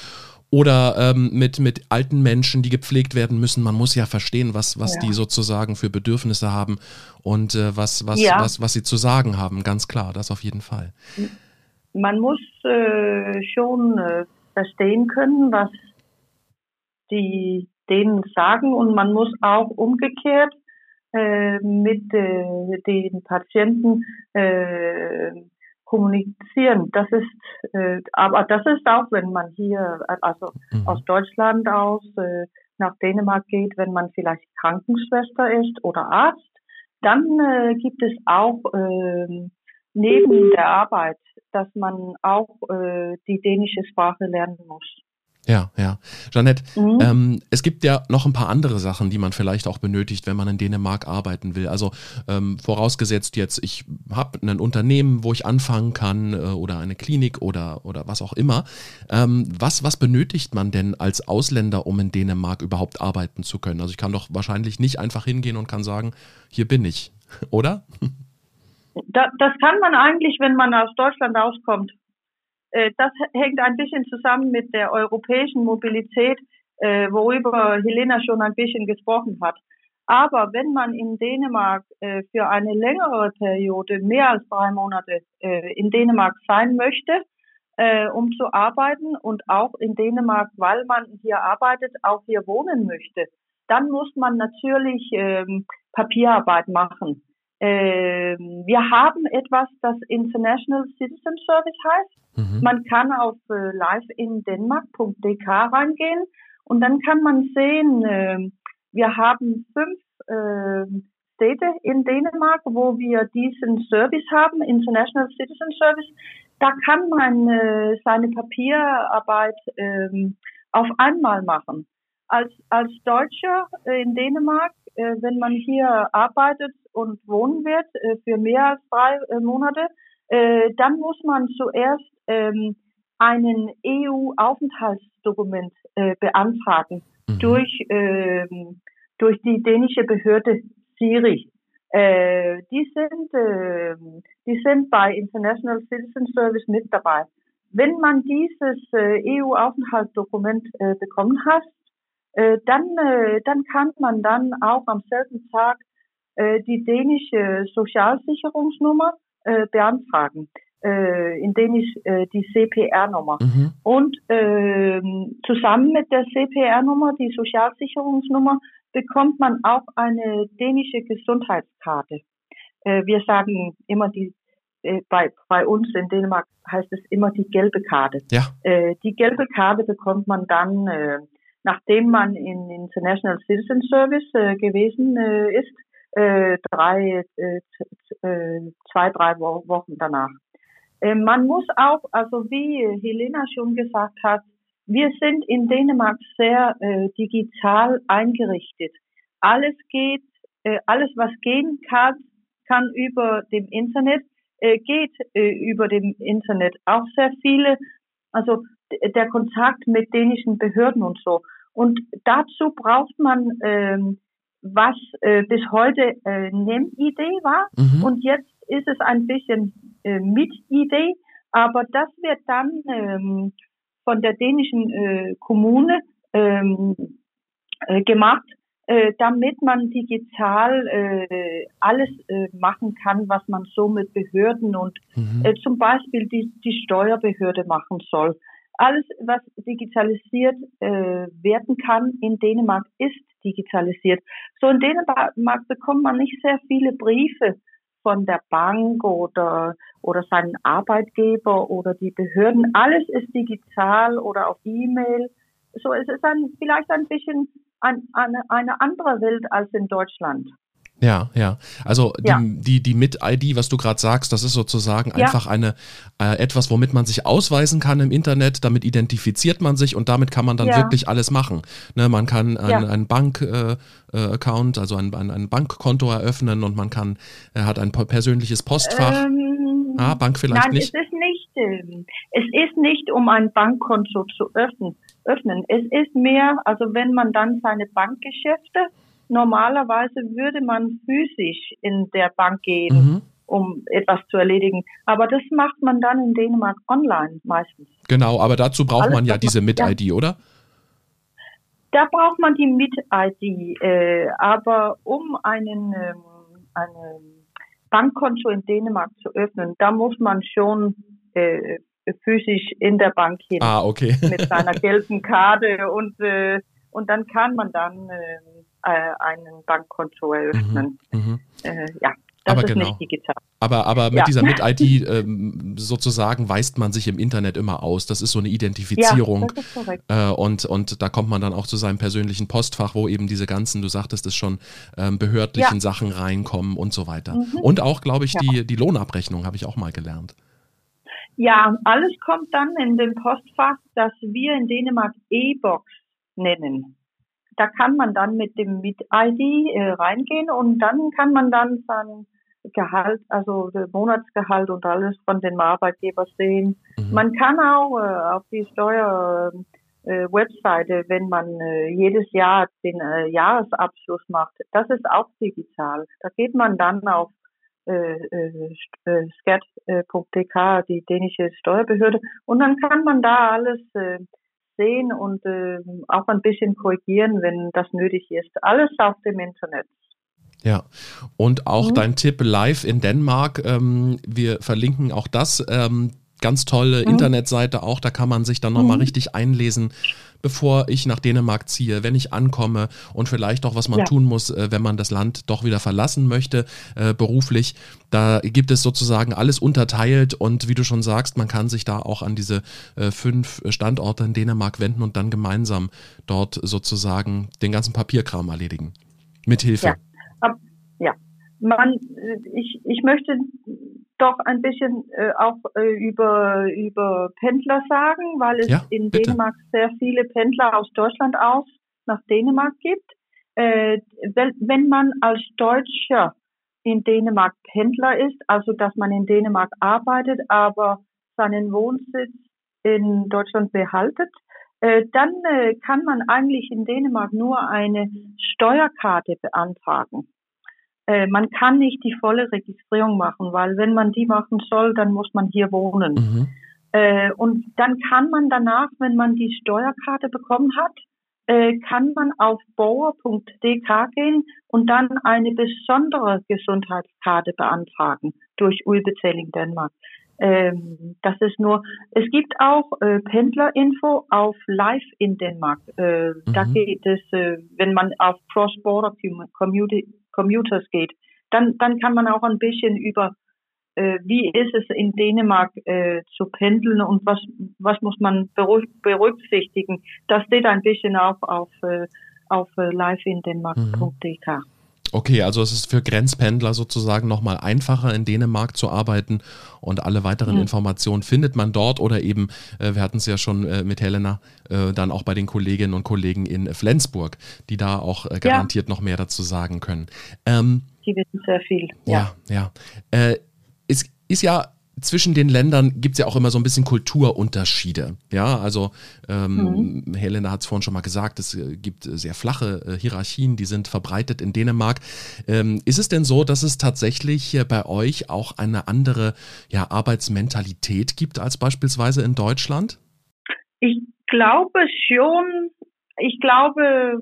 oder ähm, mit, mit alten Menschen, die gepflegt werden müssen. Man muss ja verstehen, was, was ja. die sozusagen für Bedürfnisse haben und äh, was, was, ja. was, was sie zu sagen haben. Ganz klar, das auf jeden Fall. Man muss äh, schon äh, verstehen können, was die denen sagen und man muss auch umgekehrt äh, mit äh, den Patienten äh, kommunizieren. Das ist, äh, aber das ist auch, wenn man hier, also mhm. aus Deutschland aus äh, nach Dänemark geht, wenn man vielleicht Krankenschwester ist oder Arzt, dann äh, gibt es auch äh, neben der Arbeit, dass man auch äh, die dänische Sprache lernen muss. Ja, ja. Jeanette, mhm. ähm, es gibt ja noch ein paar andere Sachen, die man vielleicht auch benötigt, wenn man in Dänemark arbeiten will. Also ähm, vorausgesetzt jetzt, ich habe ein Unternehmen, wo ich anfangen kann äh, oder eine Klinik oder, oder was auch immer. Ähm, was, was benötigt man denn als Ausländer, um in Dänemark überhaupt arbeiten zu können? Also ich kann doch wahrscheinlich nicht einfach hingehen und kann sagen, hier bin ich, oder? Das, das kann man eigentlich, wenn man aus Deutschland auskommt. Äh, das hängt ein bisschen zusammen mit der europäischen Mobilität, äh, worüber Helena schon ein bisschen gesprochen hat. Aber wenn man in Dänemark äh, für eine längere Periode, mehr als drei Monate in Dänemark sein möchte, um zu arbeiten und auch in Dänemark, weil man hier arbeitet, auch hier wohnen möchte, dann muss man natürlich ähm, Papierarbeit machen. Äh, wir haben etwas, das International Citizen Service heißt. Mhm. Man kann auf äh, liveindenmark.dk reingehen und dann kann man sehen, äh, wir haben fünf äh, Städte in Dänemark, wo wir diesen Service haben, International Citizen Service. Da kann man äh, seine Papierarbeit ähm, auf einmal machen. Als, als Deutscher in Dänemark, äh, wenn man hier arbeitet und wohnen wird äh, für mehr als drei äh, Monate, äh, dann muss man zuerst ähm, einen EU-Aufenthaltsdokument äh, beantragen mhm. durch, äh, durch die dänische Behörde Siri. Äh, die sind, äh, die sind bei International Citizen Service mit dabei. Wenn man dieses äh, EU-Aufenthaltsdokument äh, bekommen hat, äh, dann, äh, dann kann man dann auch am selben Tag äh, die dänische Sozialsicherungsnummer äh, beantragen, äh, in Dänisch äh, die CPR-Nummer. Mhm. Und äh, zusammen mit der CPR-Nummer, die Sozialsicherungsnummer, bekommt man auch eine dänische Gesundheitskarte. Äh, wir sagen immer die äh, bei, bei uns in Dänemark heißt es immer die gelbe Karte. Ja. Äh, die gelbe Karte bekommt man dann, äh, nachdem man in International Citizen Service äh, gewesen äh, ist, äh, drei, äh, äh, zwei, drei Wochen danach. Äh, man muss auch, also wie Helena schon gesagt hat, wir sind in Dänemark sehr digital eingerichtet. Alles geht, alles was gehen kann, kann über dem Internet, geht über dem Internet. Auch sehr viele, also der Kontakt mit dänischen Behörden und so. Und dazu braucht man ähm, was äh, bis heute äh, NEM-Idee war mhm. und jetzt ist es ein bisschen äh, mit-Idee, aber das wird dann ähm, von der dänischen äh, Kommune ähm, äh, gemacht, äh, damit man digital äh, alles äh, machen kann, was man so mit Behörden und mhm. äh, zum Beispiel die, die Steuerbehörde machen soll. Alles, was digitalisiert äh, werden kann in Dänemark, ist digitalisiert. So in Dänemark bekommt man nicht sehr viele Briefe von der Bank oder, oder seinen Arbeitgeber oder die Behörden. Alles ist digital oder auf E-Mail. So es ist ein, vielleicht ein bisschen ein, eine, eine andere Welt als in Deutschland. Ja, ja. Also die, ja. die, die Mit-ID, was du gerade sagst, das ist sozusagen ja. einfach eine äh, etwas, womit man sich ausweisen kann im Internet, damit identifiziert man sich und damit kann man dann ja. wirklich alles machen. Ne, man kann ein, einen Bank-Account, äh, äh also ein, ein, ein, Bankkonto eröffnen und man kann, er hat ein persönliches Postfach. Ähm, ah, Bank vielleicht nein, nicht. Es ist nicht, ähm, es ist nicht, um ein Bankkonto zu öffnen. öffnen. Es ist mehr, also wenn man dann seine Bankgeschäfte Normalerweise würde man physisch in der Bank gehen, mhm. um etwas zu erledigen. Aber das macht man dann in Dänemark online meistens. Genau, aber dazu braucht Alles, man ja diese Mit-ID, ja. oder? Da braucht man die Mit-ID. Äh, aber um einen, ähm, einen Bankkonto in Dänemark zu öffnen, da muss man schon äh, physisch in der Bank hin. Ah, okay. mit seiner gelben Karte und, äh, und dann kann man dann äh, äh, ein Bankkonto eröffnen. Mhm, mhm. äh, ja. Das aber ist genau. nicht digital. Aber, aber mit ja. dieser Mit-ID ähm, sozusagen weist man sich im Internet immer aus. Das ist so eine Identifizierung. Ja, das ist korrekt. Äh, und, und da kommt man dann auch zu seinem persönlichen Postfach, wo eben diese ganzen, du sagtest es schon, ähm, behördlichen ja. Sachen reinkommen und so weiter. Mhm. Und auch, glaube ich, die, die Lohnabrechnung habe ich auch mal gelernt. Ja, alles kommt dann in den Postfach, das wir in Dänemark E-Box nennen da kann man dann mit dem Mit-ID äh, reingehen und dann kann man dann sein Gehalt, also Monatsgehalt und alles von dem Arbeitgeber sehen. Mhm. Man kann auch äh, auf die Steuer äh, Webseite, wenn man äh, jedes Jahr den äh, Jahresabschluss macht, das ist auch digital. Da geht man dann auf äh, äh, äh skat.dk, die dänische Steuerbehörde, und dann kann man da alles äh, sehen und äh, auch ein bisschen korrigieren, wenn das nötig ist. Alles auf dem Internet. Ja, und auch mhm. dein Tipp live in Dänemark, ähm, wir verlinken auch das. Ähm, Ganz tolle mhm. Internetseite auch, da kann man sich dann nochmal mhm. richtig einlesen, bevor ich nach Dänemark ziehe, wenn ich ankomme und vielleicht auch, was man ja. tun muss, äh, wenn man das Land doch wieder verlassen möchte, äh, beruflich. Da gibt es sozusagen alles unterteilt und wie du schon sagst, man kann sich da auch an diese äh, fünf Standorte in Dänemark wenden und dann gemeinsam dort sozusagen den ganzen Papierkram erledigen. Mit Hilfe. Ja, ja. Man, ich, ich möchte doch ein bisschen äh, auch äh, über, über Pendler sagen, weil es ja, in bitte. Dänemark sehr viele Pendler aus Deutschland aus nach Dänemark gibt. Äh, wenn, man als Deutscher in Dänemark Pendler ist, also dass man in Dänemark arbeitet, aber seinen Wohnsitz in Deutschland behaltet, äh, dann äh, kann man eigentlich in Dänemark nur eine Steuerkarte beantragen. Äh, man kann nicht die volle Registrierung machen, weil wenn man die machen soll, dann muss man hier wohnen. Mhm. Äh, und dann kann man danach, wenn man die Steuerkarte bekommen hat, äh, kann man auf bauer.dk gehen und dann eine besondere Gesundheitskarte beantragen durch Ulbezahlung Dänemark. Ähm, das ist nur, es gibt auch äh, Pendlerinfo auf Live in Dänemark. Äh, mhm. Da geht es, äh, wenn man auf Cross-Border Commuters geht, dann, dann kann man auch ein bisschen über, äh, wie ist es in Dänemark äh, zu pendeln und was, was muss man berücksichtigen. Das steht ein bisschen auf, auf, äh, auf äh, liveindenmark.dk. Mhm. Okay, also es ist für Grenzpendler sozusagen nochmal einfacher in Dänemark zu arbeiten und alle weiteren mhm. Informationen findet man dort oder eben, äh, wir hatten es ja schon äh, mit Helena, äh, dann auch bei den Kolleginnen und Kollegen in Flensburg, die da auch äh, garantiert ja. noch mehr dazu sagen können. Ähm, die wissen sehr viel. Ja, ja. ja. Äh, es ist ja zwischen den Ländern gibt es ja auch immer so ein bisschen Kulturunterschiede. Ja, also ähm, mhm. Helena hat es vorhin schon mal gesagt, es äh, gibt sehr flache äh, Hierarchien, die sind verbreitet in Dänemark. Ähm, ist es denn so, dass es tatsächlich äh, bei euch auch eine andere ja, Arbeitsmentalität gibt als beispielsweise in Deutschland? Ich glaube schon. Ich glaube,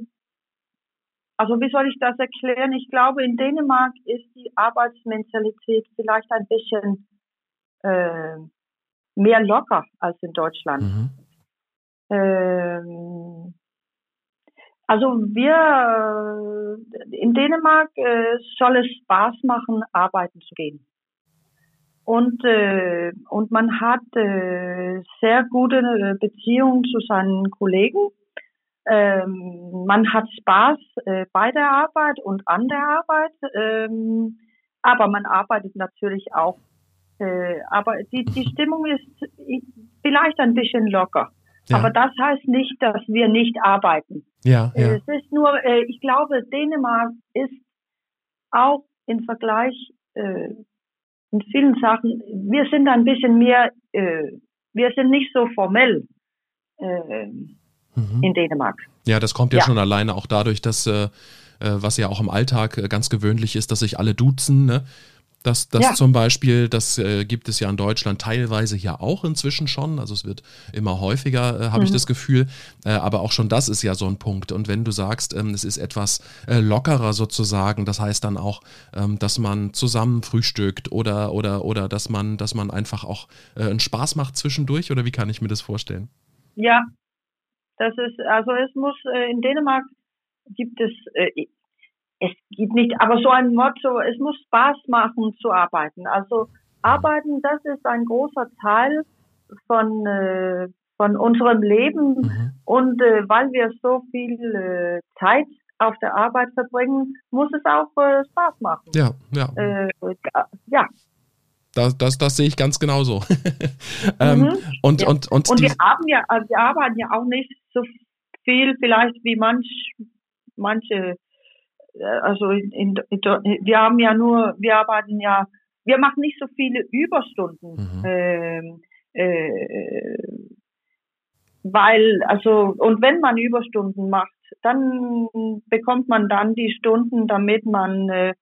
also wie soll ich das erklären? Ich glaube, in Dänemark ist die Arbeitsmentalität vielleicht ein bisschen äh, mehr locker als in Deutschland. Mhm. Ähm, also wir in Dänemark äh, soll es Spaß machen, arbeiten zu gehen. Und, äh, und man hat äh, sehr gute äh, Beziehungen zu seinen Kollegen. Ähm, man hat Spaß äh, bei der Arbeit und an der Arbeit. Ähm, aber man arbeitet natürlich auch äh, aber die, die Stimmung ist vielleicht ein bisschen locker. Ja. Aber das heißt nicht, dass wir nicht arbeiten. Ja, ja. Es ist nur, äh, ich glaube, Dänemark ist auch im Vergleich äh, in vielen Sachen, wir sind ein bisschen mehr, äh, wir sind nicht so formell äh, mhm. in Dänemark. Ja, das kommt ja, ja, schon alleine auch dadurch, dass, äh, äh was ja auch im Alltag äh, ganz gewöhnlich ist, dass sich alle duzen. Ne? Das, das ja. zum Beispiel, das äh, gibt es ja in Deutschland teilweise hier auch inzwischen schon. Also es wird immer häufiger, äh, habe mhm. ich das Gefühl. Äh, aber auch schon das ist ja so ein Punkt. Und wenn du sagst, ähm, es ist etwas äh, lockerer sozusagen, das heißt dann auch, ähm, dass man zusammen frühstückt oder, oder, oder dass man, dass man einfach auch äh, einen Spaß macht zwischendurch oder wie kann ich mir das vorstellen? Ja, das ist, also es muss äh, in Dänemark gibt es gibt nicht, aber so ein Motto, es muss Spaß machen zu arbeiten. Also arbeiten, das ist ein großer Teil von, äh, von unserem Leben. Mhm. Und äh, weil wir so viel äh, Zeit auf der Arbeit verbringen, muss es auch äh, Spaß machen. Ja, ja. Äh, ja. Das, das, das sehe ich ganz genauso. ähm, mhm. und, ja. und, und, und wir haben ja, also wir arbeiten ja auch nicht so viel vielleicht wie manch, manche äh, also in, in, in, wir haben ja nur, wir arbeiten ja, wir machen nicht so viele Überstunden, mhm. ähm, äh, weil, also, und wenn man Überstunden macht, dann bekommt man dann die Stunden, damit man äh,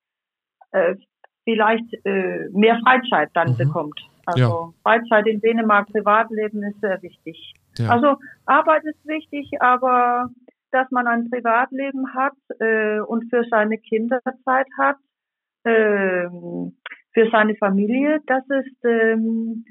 äh, vielleicht äh, mehr Freizeit dann mhm. bekommt. Also ja. Freizeit in Dänemark, Privatleben ist sehr wichtig. Ja. Also Arbeit ist wichtig, aber dass man ein Privatleben hat äh, und für seine Kinder Zeit hat, äh, für seine Familie, das ist ähm,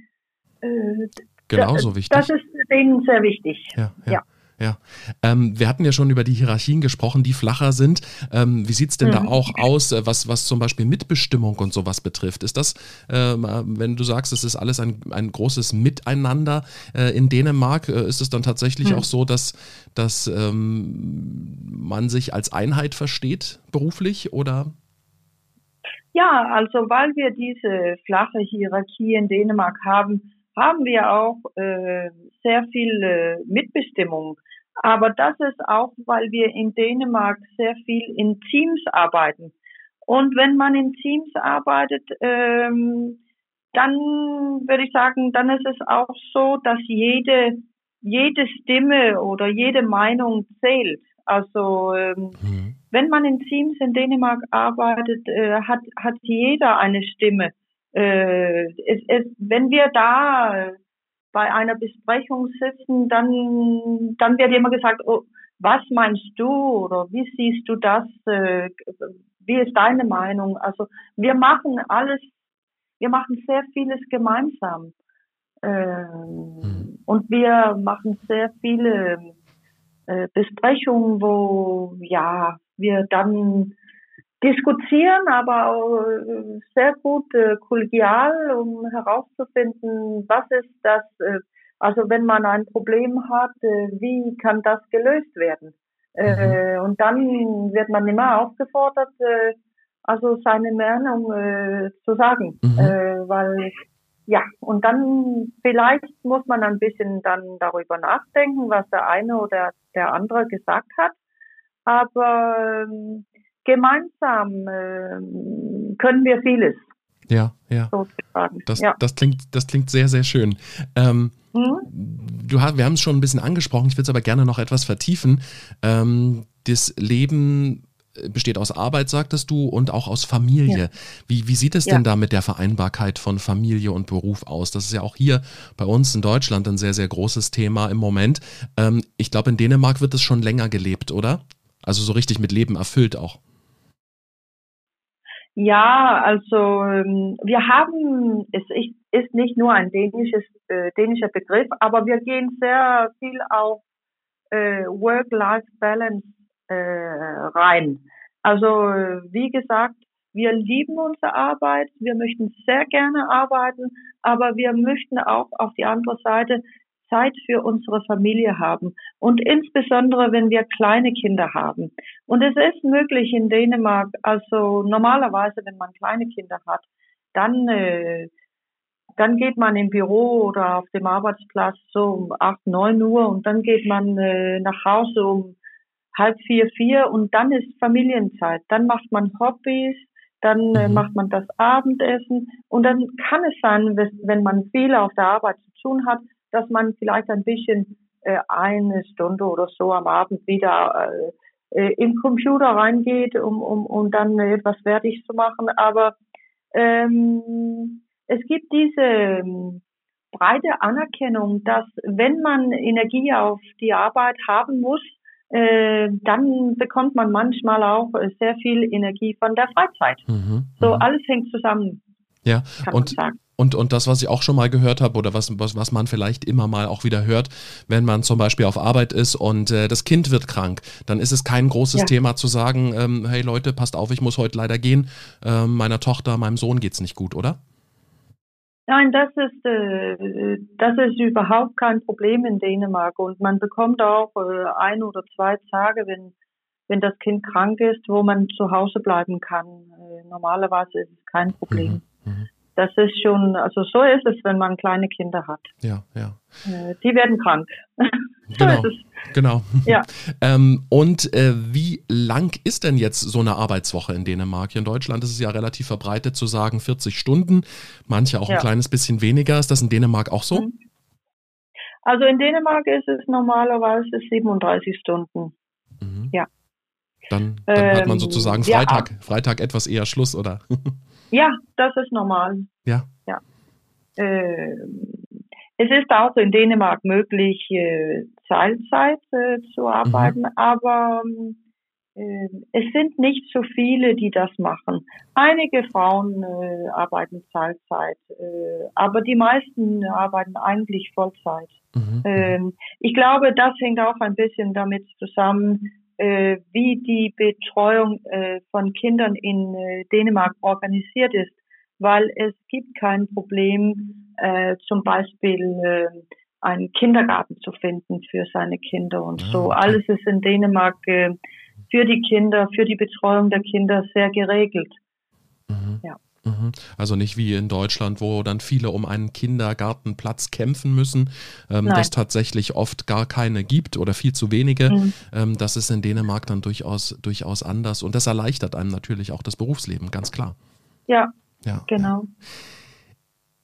Äh, Genauso wichtig. Das ist denen sehr wichtig. ja. ja. ja. Ja, ähm, wir hatten ja schon über die Hierarchien gesprochen, die flacher sind. Ähm, wie sieht es denn mhm. da auch aus, äh, was, was zum Beispiel Mitbestimmung und sowas betrifft? Ist das, äh, wenn du sagst, es ist alles ein, ein großes Miteinander äh, in Dänemark, äh, ist es dann tatsächlich mhm. auch so, dass, dass ähm, man sich als Einheit versteht beruflich oder? Ja, also weil wir diese flache Hierarchie in Dänemark haben, haben wir auch äh, sehr viel äh, Mitbestimmung. Aber das ist auch, weil wir in Dänemark sehr viel in Teams arbeiten. Und wenn man in Teams arbeitet, ähm, dann würde ich sagen, dann ist es auch so, dass jede, jede Stimme oder jede Meinung zählt. Also ähm, mhm. wenn man in Teams in Dänemark arbeitet, äh, hat, hat jeder eine Stimme äh, es, es, wenn wir da bei einer Besprechung sitzen, dann, dann wird immer gesagt, oh, was meinst du oder wie siehst du das? Äh, wie ist deine Meinung? Also wir machen alles, wir machen sehr vieles gemeinsam. Ähm, mhm. Und wir machen sehr viele äh, Besprechungen, wo ja wir dann diskutieren, aber auch äh, sehr gut äh, kollegial, um herauszufinden, was ist das, äh, also wenn man ein Problem hat, äh, wie kann das gelöst werden? Äh, mhm. und dann wird man immer aufgefordert, äh, also seine Meinung zu sagen, mhm. weil ja, und dann vielleicht muss man ein bisschen dann darüber nachdenken, was der eine oder der andere gesagt hat. Aber ähm, gemeinsam äh, können wir vieles. Ja, ja. Sozusagen. Das, ja. das, klingt, das klingt sehr, sehr schön. Ähm, mhm. du, wir haben es schon ein bisschen angesprochen, ich will es aber gerne noch etwas vertiefen. Ähm, das Leben besteht aus Arbeit, sagtest du, und auch aus Familie. Ja. Wie, wie sieht es ja. denn da mit der Vereinbarkeit von Familie und Beruf aus? Das ist ja auch hier bei uns in Deutschland ein sehr, sehr großes Thema im Moment. Ähm, ich glaube, in Dänemark wird es schon länger gelebt, oder? Also so richtig mit Leben erfüllt auch. Ja, also ähm, wir haben, es ist nicht nur ein dänisches, äh, dänischer Begriff, aber wir gehen sehr viel auf äh, Work-Life-Balance äh, rein. Also wie gesagt, wir lieben unsere Arbeit, wir möchten sehr gerne arbeiten, aber wir möchten auch auf die andere Seite Zeit für unsere Familie haben und insbesondere wenn wir kleine Kinder haben. Und es ist möglich in Dänemark, also normalerweise, wenn man kleine Kinder hat, dann äh, dann geht man im Büro oder auf dem Arbeitsplatz so um acht, neun Uhr und dann geht man äh, nach Hause um halb vier, vier und dann ist Familienzeit. Dann macht man Hobbys, dann äh, mhm. macht man das Abendessen und dann kann es sein, wenn man viel auf der Arbeit zu tun hat, dass man vielleicht ein bisschen äh, eine Stunde oder so am Abend wieder äh, äh, im Computer reingeht, um, um, um dann etwas fertig zu machen. Aber ähm, es gibt diese ähm, breite Anerkennung, dass wenn man Energie auf die Arbeit haben muss, äh, dann bekommt man manchmal auch sehr viel Energie von der Freizeit. Mhm, so mhm. alles hängt zusammen. Ja, und, und, und das, was ich auch schon mal gehört habe oder was, was, was man vielleicht immer mal auch wieder hört, wenn man zum Beispiel auf Arbeit ist und äh, das Kind wird krank, dann ist es kein großes ja. Thema zu sagen, ähm, hey Leute, passt auf, ich muss heute leider gehen, äh, meiner Tochter, meinem Sohn geht es nicht gut, oder? Nein, das ist, äh, das ist überhaupt kein Problem in Dänemark und man bekommt auch äh, ein oder zwei Tage, wenn, wenn das Kind krank ist, wo man zu Hause bleiben kann. Äh, normalerweise ist es kein Problem. Mhm. Mhm das ist schon, also so ist es, wenn man kleine Kinder hat. Ja, ja. Äh, die werden krank. so genau, ist es. Genau. Ja. ähm, und äh, wie lang ist denn jetzt so eine Arbeitswoche in Dänemark? Hier in Deutschland ist es ja relativ verbreitet zu sagen 40 Stunden, manche auch ja. ein kleines bisschen weniger. Ist das in Dänemark auch so? Mhm. Also in Dänemark ist es normalerweise 37 Stunden. Mhm. Ja. Dann, dann ähm, hat man ähm, sozusagen Freitag, ja. Freitag etwas eher Schluss, oder? Ja, das ist normal. Ja. ja. Äh, es ist auch in Dänemark möglich, äh, Teilzeit äh, zu arbeiten, mhm. aber ähm, äh, es sind nicht so viele, die das machen. Einige Frauen äh, arbeiten Teilzeit, äh, aber die meisten arbeiten eigentlich Vollzeit. Mhm. Ähm, ich glaube, das hängt auch ein bisschen damit zusammen, äh, wie die Betreuung äh, von Kindern in äh, Dänemark organisiert ist, weil es gibt kein Problem, äh, zum Beispiel äh, einen Kindergarten zu finden für seine Kinder und so. Ah, Alles ist in Dänemark äh, für die Kinder, für die Betreuung der Kinder sehr geregelt. Mhm. Ja. Mhm. Also nicht wie in Deutschland, wo dann viele um einen Kindergartenplatz kämpfen müssen, ähm, das tatsächlich oft gar keine gibt oder viel zu wenige. Mhm. Ähm, das ist in Dänemark dann durchaus, durchaus anders und das erleichtert einem natürlich auch das Berufsleben, ganz klar. Ja, ja. genau.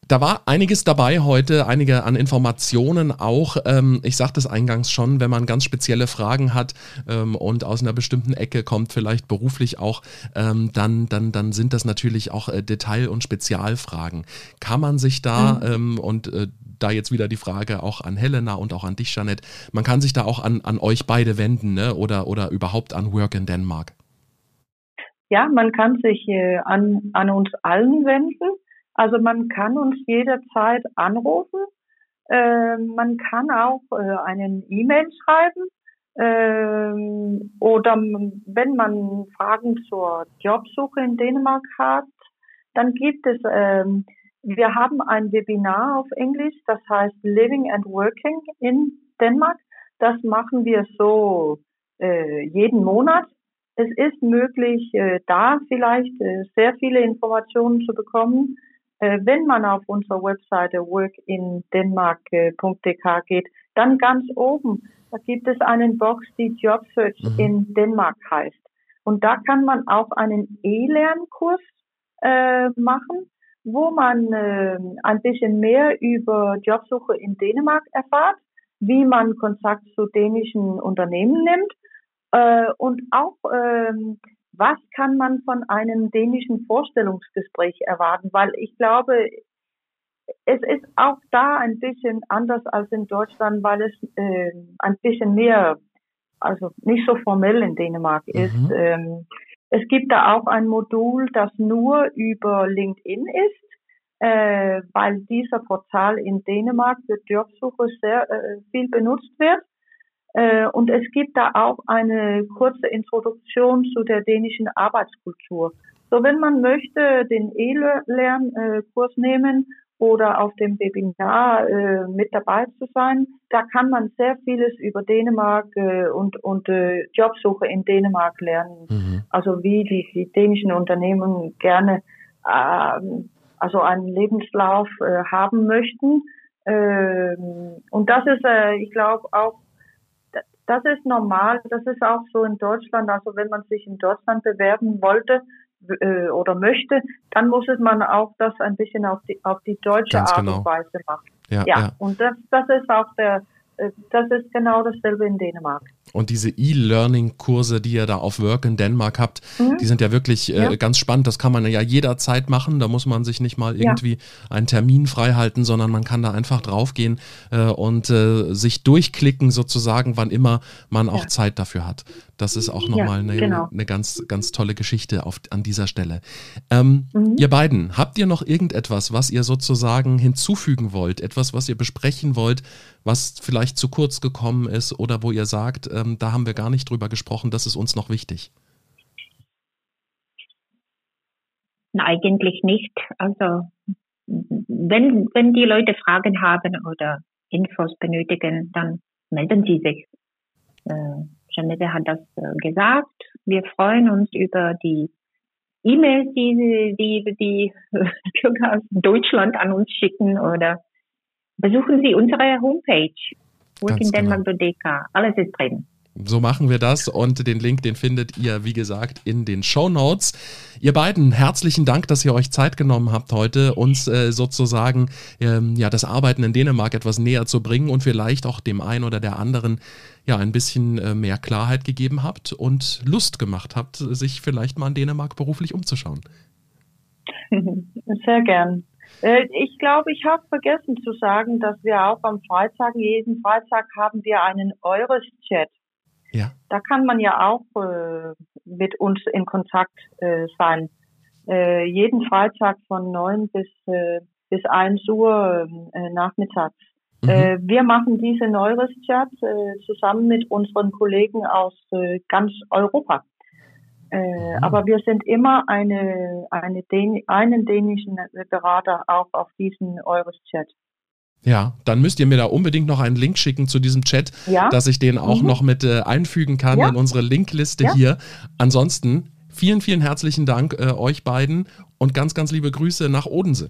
Da war einiges dabei heute, einige an Informationen auch. Ähm, ich sagte es eingangs schon, wenn man ganz spezielle Fragen hat ähm, und aus einer bestimmten Ecke kommt, vielleicht beruflich auch, ähm, dann, dann, dann sind das natürlich auch äh, Detail- und Spezialfragen. Kann man sich da, mhm. und äh, da jetzt wieder die Frage auch an Helena und auch an dich, Janet, man kann sich da auch an, an euch beide wenden ne? oder, oder überhaupt an Work in Denmark? Ja, man kann sich äh, an, an uns allen wenden. Also man kann uns jederzeit anrufen. Äh, man kann auch äh, einen E-Mail schreiben. Äh, oder wenn man Fragen zur Jobsuche in Dänemark hat, dann gibt es, ähm, wir haben ein Webinar auf Englisch, das heißt Living and Working in Denmark. Das machen wir so äh, jeden Monat. Es ist möglich, äh, da vielleicht äh, sehr viele Informationen zu bekommen wenn man auf unserer Webseite workindenmark.dk geht, dann ganz oben, da gibt es einen Box, die Job Search mhm. in Dänemark heißt. Und da kann man auch einen E-Lernkurs äh, machen, wo man äh, ein bisschen mehr über Jobsuche in Dänemark erfahrt, wie man Kontakt zu dänischen Unternehmen nimmt äh, und auch ähm, was kann man von einem dänischen Vorstellungsgespräch erwarten? Weil ich glaube, es ist auch da ein bisschen anders als in Deutschland, weil es äh, ein bisschen mehr, also nicht so formell in Dänemark mhm. ist. Ähm, es gibt da auch ein Modul, das nur über LinkedIn ist, äh, weil dieser Portal in Dänemark für Jobsuche sehr äh, viel benutzt wird. Äh, und es gibt da auch eine kurze Introduktion zu der dänischen Arbeitskultur. So, wenn man möchte, den E-Lernkurs nehmen oder auf dem Webinar äh, mit dabei zu sein, da kann man sehr vieles über Dänemark äh, und, und äh, Jobsuche in Dänemark lernen. Mhm. Also wie die, die dänischen Unternehmen gerne äh, also einen Lebenslauf äh, haben möchten. Ähm, und das ist, äh, ich glaube, auch das ist normal. Das ist auch so in Deutschland. Also wenn man sich in Deutschland bewerben wollte äh, oder möchte, dann muss man auch das ein bisschen auf die, auf die deutsche Ganz Art genau. und Weise machen. Ja, ja. ja. und das, das ist auch der, äh, das ist genau dasselbe in Dänemark. Und diese E-Learning-Kurse, die ihr da auf Work in Denmark habt, mhm. die sind ja wirklich äh, ja. ganz spannend. Das kann man ja jederzeit machen. Da muss man sich nicht mal irgendwie ja. einen Termin freihalten, sondern man kann da einfach draufgehen äh, und äh, sich durchklicken, sozusagen, wann immer man auch ja. Zeit dafür hat. Das ist auch nochmal eine, genau. eine ganz, ganz tolle Geschichte auf, an dieser Stelle. Ähm, mhm. Ihr beiden, habt ihr noch irgendetwas, was ihr sozusagen hinzufügen wollt? Etwas, was ihr besprechen wollt, was vielleicht zu kurz gekommen ist oder wo ihr sagt, ähm, da haben wir gar nicht drüber gesprochen, das ist uns noch wichtig? Eigentlich nicht. Also wenn, wenn die Leute Fragen haben oder Infos benötigen, dann melden sie sich. Äh, Janette hat das äh, gesagt. Wir freuen uns über die E-Mails, die, die die Bürger aus Deutschland an uns schicken oder besuchen Sie unsere Homepage workindenmark.dk. Genau. Alles ist drin. So machen wir das und den Link, den findet ihr, wie gesagt, in den Show Notes. Ihr beiden, herzlichen Dank, dass ihr euch Zeit genommen habt, heute uns äh, sozusagen ähm, ja, das Arbeiten in Dänemark etwas näher zu bringen und vielleicht auch dem einen oder der anderen ja ein bisschen äh, mehr Klarheit gegeben habt und Lust gemacht habt, sich vielleicht mal in Dänemark beruflich umzuschauen. Sehr gern. Äh, ich glaube, ich habe vergessen zu sagen, dass wir auch am Freitag, jeden Freitag haben wir einen Eures-Chat Ja. Da kann man ja auch äh, mit uns in Kontakt äh, sein. Äh, jeden Freitag von 9 bis, äh, bis 1 Uhr äh, nachmittags. Mhm. Äh, wir machen diese Neures-Chat äh, zusammen mit unseren Kollegen aus ganz Europa. Mhm. Aber wir sind immer eine, eine Dän einen dänischen Berater auch auf diesen Eures-Chat. Ja, dann müsst ihr mir da unbedingt noch einen Link schicken zu diesem Chat, ja? dass ich den auch mhm. noch mit äh, einfügen kann ja? in unsere Linkliste ja? hier. Ansonsten vielen, vielen herzlichen Dank äh, euch beiden und ganz, ganz liebe Grüße nach Odense.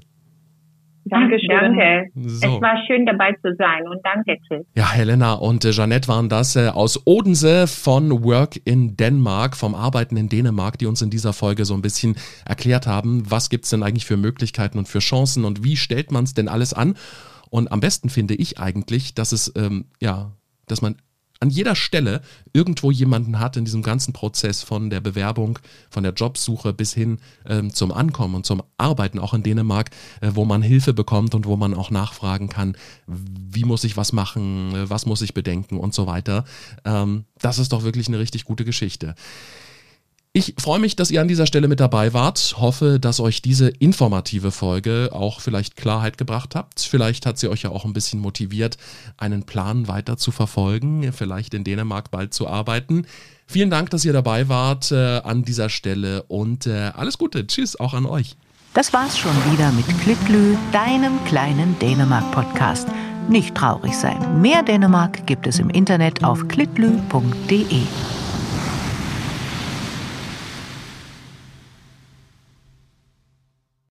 Dankeschön. Danke. So. Es war schön dabei zu sein und danke, Chris. Ja, Helena und äh, Jeanette waren das äh, aus Odense von Work in Denmark, vom Arbeiten in Dänemark, die uns in dieser Folge so ein bisschen erklärt haben, was gibt es denn eigentlich für Möglichkeiten und für Chancen und wie stellt man es denn alles an. Und am besten finde ich eigentlich, dass es, ähm, ja, dass man an jeder Stelle irgendwo jemanden hat in diesem ganzen Prozess von der Bewerbung, von der Jobsuche bis hin ähm, zum Ankommen und zum Arbeiten auch in Dänemark, äh, wo man Hilfe bekommt und wo man auch nachfragen kann, wie muss ich was machen, äh, was muss ich bedenken und so weiter. Ähm, das ist doch wirklich eine richtig gute Geschichte. Ich freue mich, dass ihr an dieser Stelle mit dabei wart. Hoffe, dass euch diese informative Folge auch vielleicht Klarheit gebracht habt. Vielleicht hat sie euch ja auch ein bisschen motiviert, einen Plan weiter zu verfolgen, vielleicht in Dänemark bald zu arbeiten. Vielen Dank, dass ihr dabei wart äh, an dieser Stelle und äh, alles Gute. Tschüss auch an euch. Das war's schon wieder mit Klitlü, deinem kleinen Dänemark-Podcast. Nicht traurig sein. Mehr Dänemark gibt es im Internet auf klitlü.de.